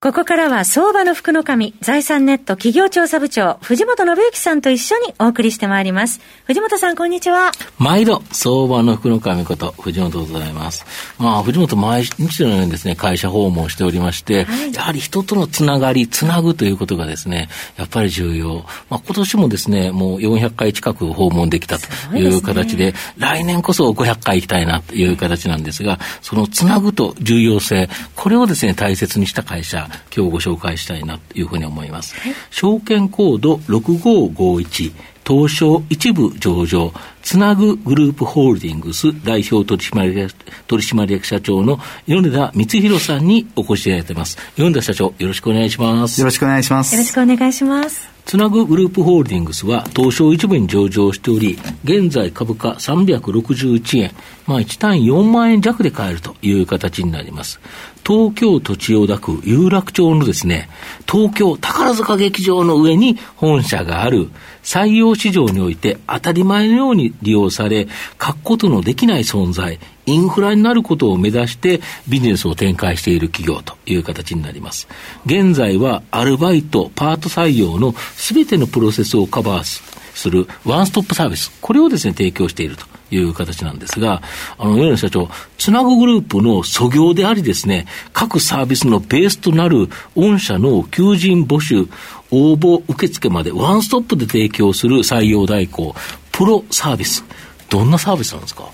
ここからは相場の福の神、財産ネット企業調査部長、藤本信之さんと一緒にお送りしてまいります。藤本さん、こんにちは。毎度、相場の福の神こと、藤本でございます。まあ、藤本毎日のようにですね、会社訪問しておりまして、はい、やはり人とのつながり、つなぐということがですね、やっぱり重要。まあ、今年もですね、もう400回近く訪問できたという形で、でね、来年こそ500回行きたいなという形なんですが、そのつなぐと重要性、これをですね、大切にした会社、今日ご紹介したいなというふうに思います。はい、証券コード6551東証一部上場、つなぐグループホールディングス代表取締役取締役社長の米田光弘さんにお越しいただいています。米田社長、よろしくお願いします。よろしくお願いします。よろしくお願いします。つなぐグループホールディングスは東証一部に上場しており、現在株価361円、まあ1単位4万円弱で買えるという形になります。東京都千代田区有楽町のですね、東京宝塚劇場の上に本社がある採用市場において当たり前のように利用され、欠くことのできない存在、インフラになることを目指してビジネスを展開している企業という形になります。現在はアルバイト、パート採用のすべてのプロセスをカバーするワンストップサービス、これをですね、提供しているという形なんですが、あの、米野社長、つなぐグループの素業でありですね、各サービスのベースとなる御社の求人募集、応募受付までワンストップで提供する採用代行、プロサービス。どんなサービスなんですか？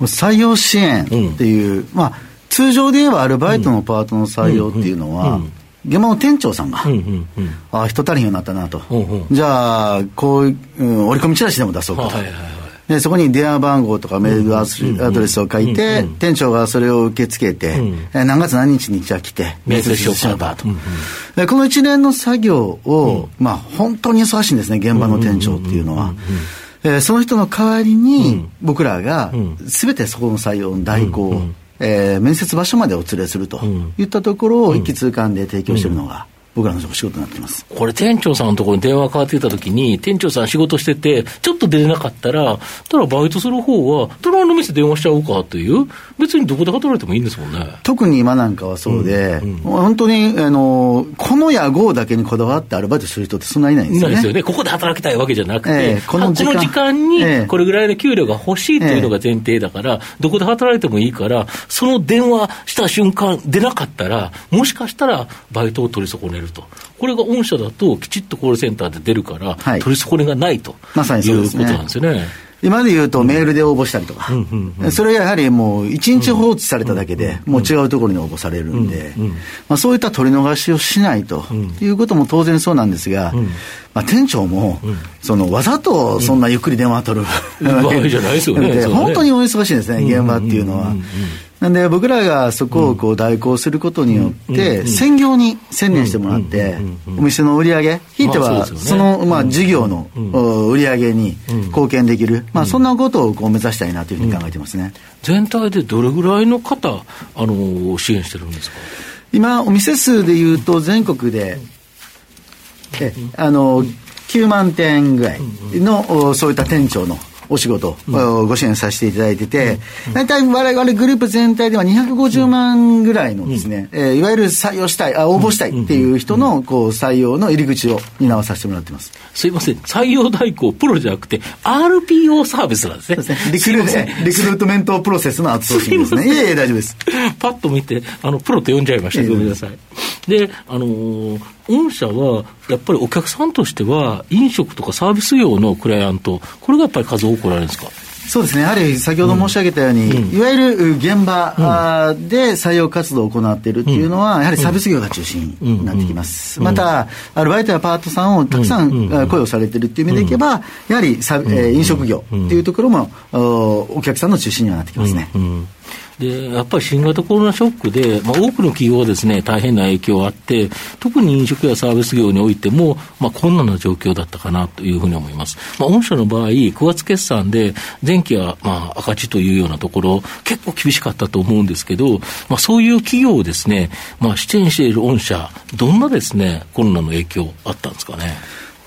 採用支援っていう、うん、まあ、通常で言えばアルバイトのパートの採用っていうのは、現場の店長さんが、うんうんうん、ああ、人足りんようになったなと、うんうん、じゃあ、こういう、うん、折り込みチラシでも出そうかと。はいはいはいでそこに電話番号とかメールアドレスを書いて、うんうん、店長がそれを受け付けて、うん、何月何日にじゃあ来て、面接しようかと、うんうん、で。この一連の作業を、まあ、本当に忙しいんですね、現場の店長っていうのは。えー、その人の代わりに、僕らが、すべてそこの採用の代行を、えー、面接場所までお連れするといったところを一気通貫で提供しているのが、僕らの仕事になってます。これ、店長さんのところに電話かかってきたときに、店長さん仕事してて、ちょっと出れなかったら、ただバイトする方は、隣の店電話しちゃおうかという、別にどこで働いてもいいんですもんね。特に今なんかはそうで、うんうん、本当にあのこの屋号だけにこだわってアルバイトする人ってそんなにいないんですよね。ですよね。ここで働きたいわけじゃなくて、えー、この時間にこれぐらいの給料が欲しいというのが前提だから、えー、どこで働いてもいいから、その電話した瞬間、出なかったら、もしかしたらバイトを取り損ねると。これが御社だと、きちっとコールセンターで出るから、はい、取り損ねがないとまいうことなんですよね。今で言うとメールで応募したりとか、それはやはりもう一日放置されただけで、もう違うところに応募されるんで、まあ、そういった取り逃しをしないということも当然そうなんですが、まあ、店長も、そのわざとそんなゆっくり電話取る、わけじゃないですよね。本当にお忙しいんですね、現場っていうのは。なんで僕らがそこをこう代行することによって、専業に専念してもらって、お店の売り上げ、ひいてはそのまあ事業の売り上げに貢献できる、まあ、そんなことをこう目指したいなというふうに考えてますね、全体でどれぐらいの方、あの支援してるんですか？今、お店数でいうと、全国で、えあの9万店ぐらいの、そういった店長のお仕事、うん、ご支援させていただいてて、大体われわれグループ全体では250万ぐらいのですね、うん、えー、いわゆる採用したい、あ応募したいっていう人のこう採用の入り口を担わさせてもらってます。すいません、採用代行プロじゃなくて、RPO サービスなんですね。すねリクルリクルートメントプロセスのアウトソーシングですね。いえいえ、大丈夫です。パッと見て、あの、プロって呼んじゃいました。ごめんなさい。で、あのー、御社はやっぱりお客さんとしては、飲食とかサービス業のクライアント、これがやっぱり数多くおられるんですか？そうですね、やはり先ほど申し上げたように、うん、いわゆる現場で採用活動を行っているっていうのは、やはりサービス業が中心になってきます。また、アルバイトやパートさんをたくさん雇用されているっていう意味でいけば、やはりサ、え飲食業っていうところもお客さんの中心にはなってきますね。で、やっぱり新型コロナショックで、まあ、多くの企業はですね、大変な影響があって、特に飲食やサービス業においても、まあ、困難な状況だったかなというふうに思います。まあ、御社の場合、9月決算で、前期は、まあ、赤字というようなところ、結構厳しかったと思うんですけど、まあ、そういう企業をですね、まあ、支援している御社、どんなですね、コロナの影響あったんですかね？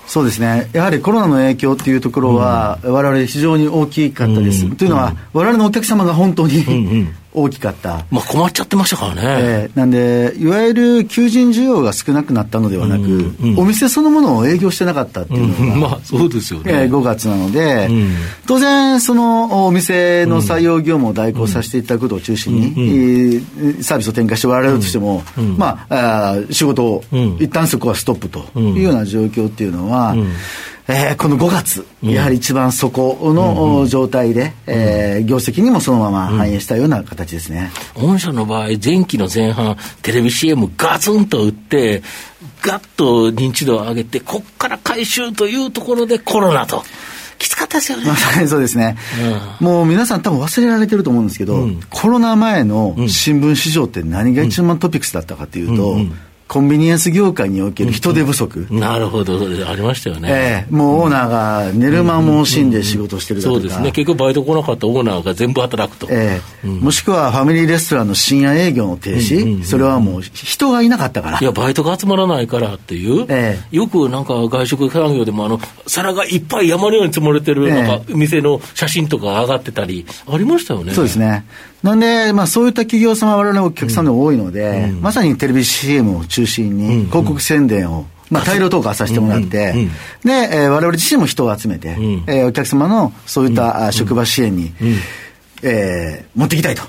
そうですね、やはりコロナの影響っていうところは、われわれ非常に大きかったです。うん、というのは、われわれのお客様が本当に、うんうん大きかった。まあ困っちゃってましたからね。えー、なんで、いわゆる求人需要が少なくなったのではなく、うんうん、お店そのものを営業してなかったっていうのが、うん、まあそうですよね。えー、5月なので、うん、当然、そのお店の採用業務を代行させていただくことを中心に、うん、サービスを展開しておられるとしても、まああ、仕事を、一旦そこはストップというような状況っていうのは、えー、この5月、やはり一番底の状態で、うん、えー、業績にもそのまま反映したような形ですね。御社の場合、前期の前半、テレビ CM ガツンと打って、ガッと認知度を上げて、こっから回収というところでコロナと。きつかったですよね。まさにそうですね、うん、もう皆さん多分忘れられてると思うんですけど、うん、コロナ前の新聞市場って何が一番トピックスだったかというと、うんコンビニエンス業界における人手不足。なるほど、ありましたよね。ええ。ー、もうオーナーが寝る間も惜しんで仕事してるだとか、そうですね、結局バイト来なかったオーナーが全部働くと。ええ。ーうん、もしくはファミリーレストランの深夜営業の停止、うんうんうん、それはもう人がいなかったから。いや、バイトが集まらないからっていう、ええ。ー、よくなんか外食産業でもあの、皿がいっぱい山のように積まれてる、なんか店の写真とか上がってたり、ありましたよね。そうですね。なんで、まあ、そういった企業様、我々のお客さんで多いので、うん、まさにテレビ CM を中心に、広告宣伝を、まあ、大量投下させてもらって、うんうん、で、えー、我々自身も人を集めて、うん、えー、お客様のそういった、うん、職場支援に、うん、えー、持っていきたいと。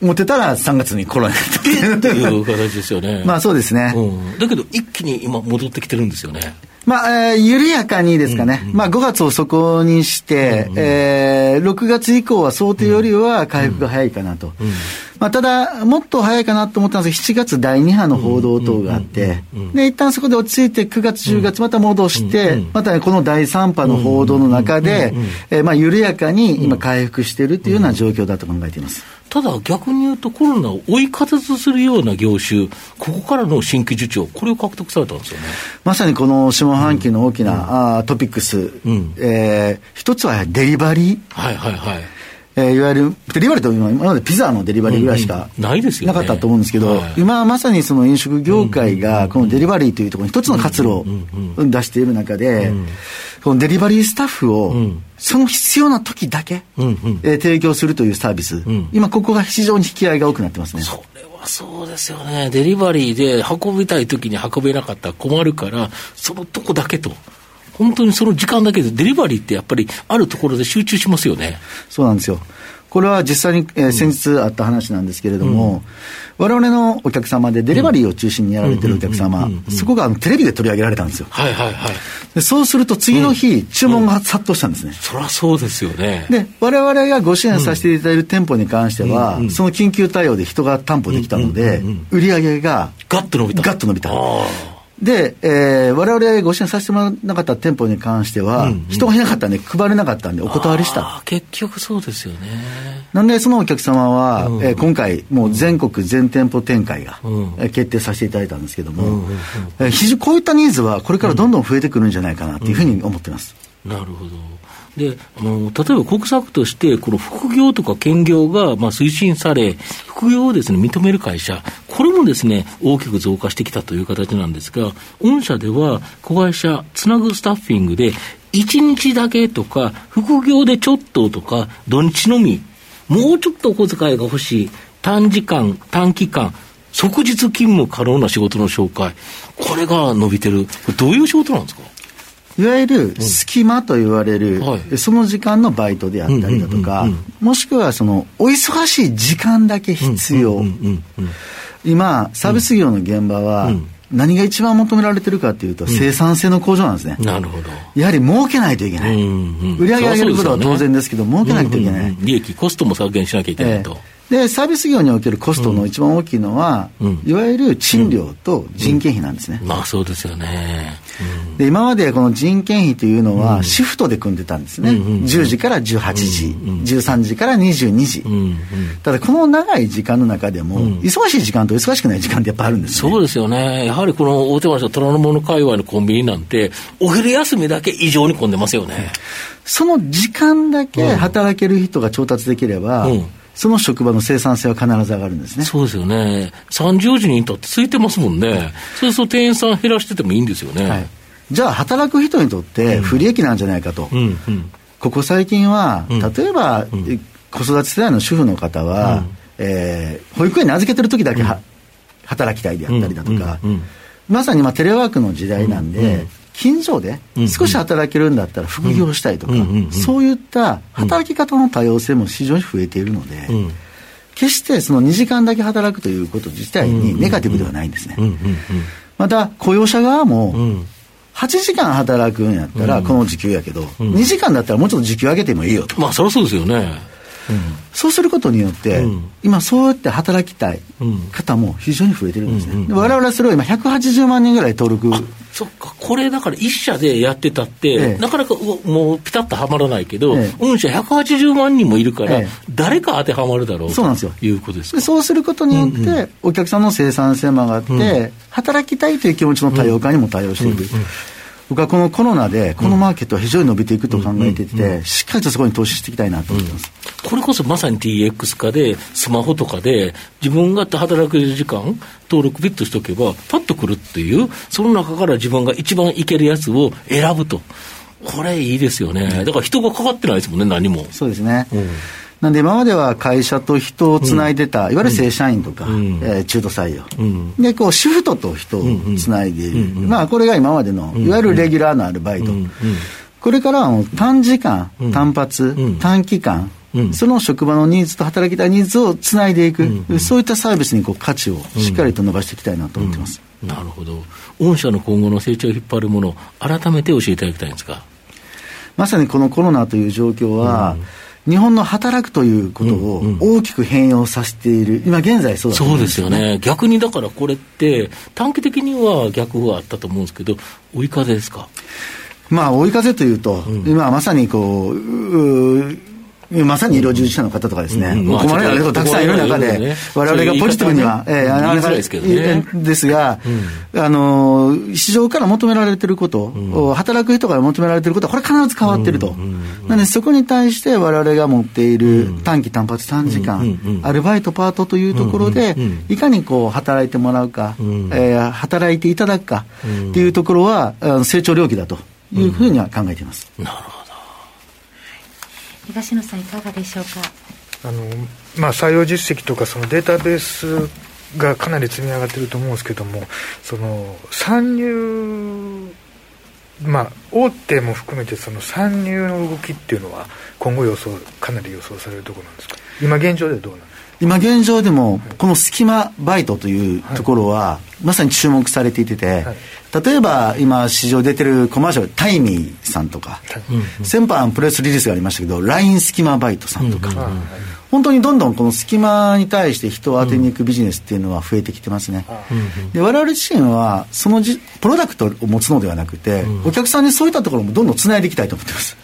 持ってたら3月にコロナになったいう形ですよね。まあそうですね、だけど一気に今戻ってきてるんですよね。まあ、えー、緩やかにですかね、うんうん、まあ、5月を底にして、うんうん、えー、6月以降は想定よりは回復が早いかなと。うんうん、まあ、ただ、もっと早いかなと思ったんですが、7月第2波の報道等があって、で、一旦そこで落ち着いて、9月、10月また戻して、また、ね、この第3波の報道の中で、えー、まあ、緩やかに今回復しているというような状況だと考えています。ただ逆に言うと、コロナを追い風とするような業種、ここからの新規受注、これを獲得されたんですよね。まさにこの下半期の大きな、うん、あトピックス、うん、えー、一つはデリバリー。はいはいはい。えー、いわゆるデリバリーと今までピザのデリバリーぐらいしかないですよなかったと思うんですけど、今はまさにその飲食業界がこのデリバリーというところに一つの活路を出している中で、このデリバリースタッフをその必要な時だけ、えー、提供するというサービス、今ここが非常に引き合いが多くなってますね。それはそうですよね。デリバリーで運びたい時に運べなかったら困るから、そのとこだけと。本当にその時間だけで、デリバリーってやっぱりあるところで集中しますよね。そうなんですよ。これは実際に、えー、先日あった話なんですけれども、われわれのお客様でデリバリーを中心にやられてるお客様、そこがあのテレビで取り上げられたんですよ。はいはいはい。でそうすると次の日、注文が殺到したんですね。そりゃそうですよね。で、われわれがご支援させていただいる店舗に関しては、その緊急対応で人が担保できたので、売り上げがガッと伸びた。ガッと伸びた。で、えー、我々ご支援させてもらわなかった店舗に関しては、うんうん、人がいなかったんで、配れなかったんで、お断りした。結局そうですよね。なんで、そのお客様は、うん、えー、今回、もう全国全店舗展開が、うん、決定させていただいたんですけども、うんうんうんえー、非常こういったニーズは、これからどんどん増えてくるんじゃないかなというふうに思ってます。なるほど。であの例えば国策として、この副業とか兼業がまあ推進され、副業をです、ね、認める会社、これもです、ね、大きく増加してきたという形なんですが、御社では子会社つなぐスタッフィングで、1日だけとか、副業でちょっととか、土日のみ、もうちょっとお小遣いが欲しい、短時間、短期間、即日勤務可能な仕事の紹介、これが伸びてる、これどういう仕事なんですか？いわゆる隙間と言われる、うんその時間のバイトであったりだとか、もしくはそのお忙しい時間だけ必要、今、サービス業の現場は、何が一番求められてるかというと、生産性の向上なんですね。なるほど。やはり儲けないといけない。売り上げ上げることは当然ですけど、儲けないといけない。利益、コストも削減しなきゃいけないと。で、サービス業におけるコストの一番大きいのは、うん。いわゆる賃料と人件費なんですね。まあそうですよね。で今までこの人件費というのはシフトで組んでたんですね、うんうん10時から18時、うん13時から22時、うんうん。ただこの長い時間の中でも、ん。忙しい時間と忙しくない時間ってやっぱあるんですね。そうですよね。やはりこの大手町の虎ノ門界隈のコンビニなんて、お昼休みだけ異常に混んでますよね。その時間だけ働ける人が調達できれば、うんその職場の生産性は必ず上がるんですね。そうですよね。30時にいたって空いてますもんね。そうすると店員さん減らしててもいいんですよね。はい、じゃあ働く人にとって不利益なんじゃないかと、うんうん。ここ最近は、うん例えば、え子育て世代の主婦の方は、うんえー保育園に預けてる時だけは、働きたいであったりだとか、うんうんうんまさに今テレワークの時代なんで、うんうん近所でうん少し働けるんだったら副業したいとか、そういった働き方の多様性も非常に増えているので、うん決してその2時間だけ働くということ自体にネガティブではないんですね。また雇用者側も、うんうん8時間働くんやったらこの時給やけど、2時間だったらもうちょっと時給上げてもいいよと。まあそりゃそうですよね。そうすることによって、うん今そうやって働きたいうん方も非常に増えてるんですね。うんうんで我々はそれを今180万人ぐらい登録。そっか、これだから一社でやってたって、ええ。なかなかうもうピタッとはまらないけど、ええ。御社180万人もいるから、ええ。誰か当てはまるだろうそうなんですよ。ということですそうすることによって、お客さんの生産性も上がって、働きたいという気持ちの多様化にも対応していく。僕はこのコロナで、このマーケットは非常に伸びていくと考えていて、しっかりとそこに投資していきたいなと思ってます。これこそまさに TX 化で、スマホとかで、自分が働く時間、登録ピッとしておけば、パッと来るっていう、その中から自分が一番いけるやつを選ぶと。これいいですよね。だから人がかかってないですもんね、何も。そうですね。うんなんで今までは会社と人をつないでた、いわゆる正社員とか、ん。えー中途採用、うん。でこうシフトと人をつないでいる、うんうんまあ、これが今までのいわゆるレギュラーのアルバイト、うんうん。これからはもう短時間、ん。単発、ん。短期間、うん。その職場のニーズと働きたいニーズをつないでいく、そういったサービスにこう価値をしっかりと伸ばしていきたいなと思ってます。なるほど。御社の今後の成長を引っ張るもの、改めて教えていただきたいんですか？まさにこのコロナという状況は、日本の働くということを大きく変容させている、今現在そうだと思そうですすよね。逆にだからこれって、短期的には逆はあったと思うんですけど、追い風ですか？まあ、追い風というと、今まさにこう、ううまさに医療従事者の方とかですね、うん。まあ困られる方たくさんいる中で、我々がポジティブには、ええ言いづらいですけどね。ええですが、あの、市場から求められていること、働く人から求められていることは、これ必ず変わっていると。なので、そこに対して我々が持っている短期単発短時間、アルバイトパートというところで、いかにこう、働いてもらうか、えー働いていただくかっていうところは、成長領域だというふうには考えています。なるほど。東野さんいかがでしょうか？あのまあ、採用実績とかそのデータベースがかなり積み上がってると思うんですけどもその参入まあ大手も含めてその参入の動きっていうのは今後予想かなり予想されるところなんですか？今現状ではどうなんですか？今現状でも、この隙間バイトというところは、まさに注目されていてて、例えば今市場出てるコマーシャル、タイミーさんとか、先般プレスリリースがありましたけど、LINE 隙間バイトさんとか、本当にどんどんこの隙間に対して人を当てに行くビジネスっていうのは増えてきてますね。で我々自身は、そのじプロダクトを持つのではなくて、お客さんにそういったところもどんどんつないでいきたいと思ってます。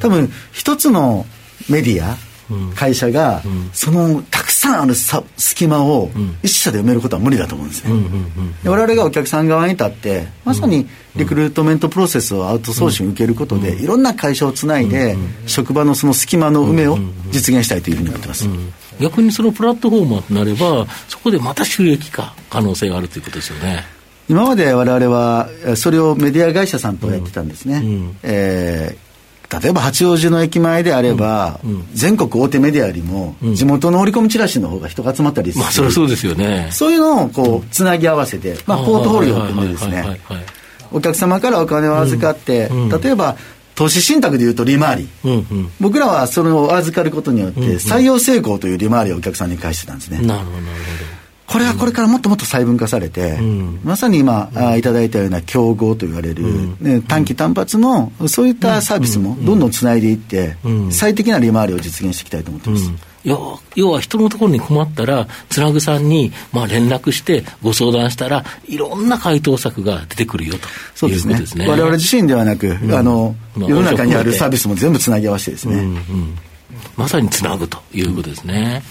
多分、一つのメディア、会社が、そのたくさんあるさ隙間を一社で埋めることは無理だと思うんですね。で我々がお客さん側に立ってまさにリクルートメントプロセスをアウトソーシング受けることでいろんな会社をつないで職場のその隙間の埋めを実現したいというふうに思ってます。逆にそのプラットフォーマーとなれば、そこでまた収益化可能性があるということですよね。今まで我々はえそれをメディア会社さんとやってたんですね、えー例えば八王子の駅前であれば、全国大手メディアよりも地元の折り込みチラシの方が人が集まったりする、まあ、それはそうですよね。そういうのをこうつなぎ合わせて、まあ、ポートフォリオを組んでですね。お客様からお金を預かって、例えば投資信託でいうと利回り、うんうん。僕らはそれを預かることによって採用成功という利回りをお客さんに返してたんですね、なるほど、なるほこれはこれからもっともっと細分化されて、うん、まさに今、うん、あいただいたような競合と言われる、うん、ね、短期単発のそういったサービスもどんどんつないでいって、最適な利回りを実現していきたいと思ってます。要要は人のところに困ったら、つなぐさんにまあ連絡してご相談したら、いろんな回答策が出てくるよとそうですね。すね。我々自身ではなく、うん、あの、まあ、世の中にあるサービスも全部つなぎ合わせてですね。うんうん、まさにつなぐということですね。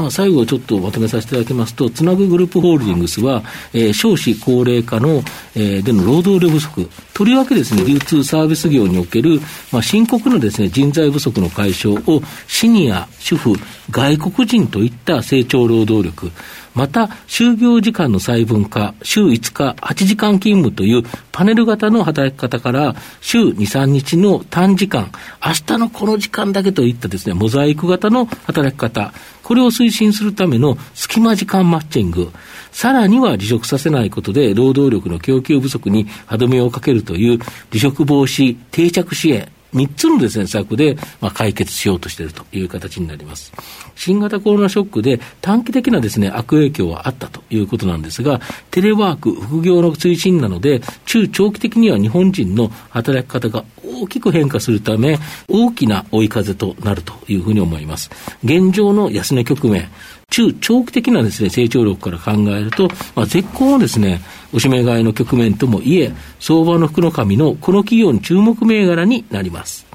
まあ、最後ちょっとまとめさせていただきますと、つなぐグループホールディングスは、えー、少子高齢化の、えー、での労働力不足、とりわけですね、流通サービス業における、まあ、深刻なですね、人材不足の解消を、シニア、主婦、外国人といった成長労働力、また、就業時間の細分化、週5日、8時間勤務というパネル型の働き方から、週2、3日の短時間、明日のこの時間だけといったですね、モザイク型の働き方、これを推進するための隙間時間マッチング、さらには離職させないことで労働力の供給不足に歯止めをかけるという離職防止定着支援、3つのですね、策で、まあ、解決しようとしているという形になります。新型コロナショックで短期的なですね、悪影響はあったということなんですが、テレワーク、副業の推進なので、中長期的には日本人の働き方が大きく変化するため、大きな追い風となるというふうに思います。現状の安値局面、中長期的なですね、成長力から考えると、まあ、絶好のですね、おしめ買いの局面ともいえ、相場の福の神のこの企業の注目銘柄になります。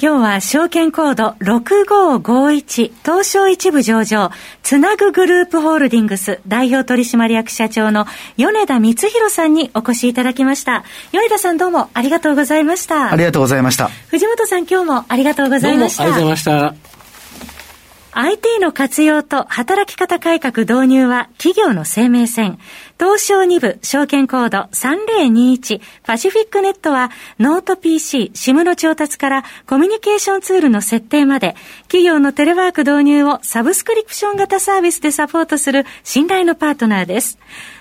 今日は証券コード6551東証一部上場つなぐグループホールディングス代表取締役社長の米田光弘さんにお越しいただきました。米田さんどうもありがとうございました。ありがとうございました。藤本さん今日もありがとうございました。ありがとうございました。IT の活用と働き方改革導入は企業の生命線。東証2部証券コード3021パシフィックネットはノート PC、SIM の調達からコミュニケーションツールの設定まで企業のテレワーク導入をサブスクリプション型サービスでサポートする信頼のパートナーです。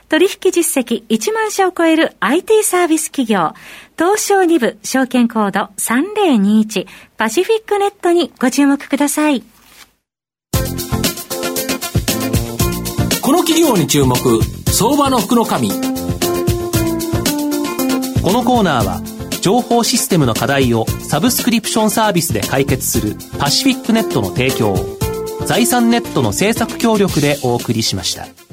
取引実績1万社を超える IT サービス企業、東証2部証券コード3021パシフィックネットにご注目ください。この企業に注目相場の福の神このコーナーは情報システムの課題をサブスクリプションサービスで解決するパシフィックネットの提供を財産ネットの政策協力でお送りしました。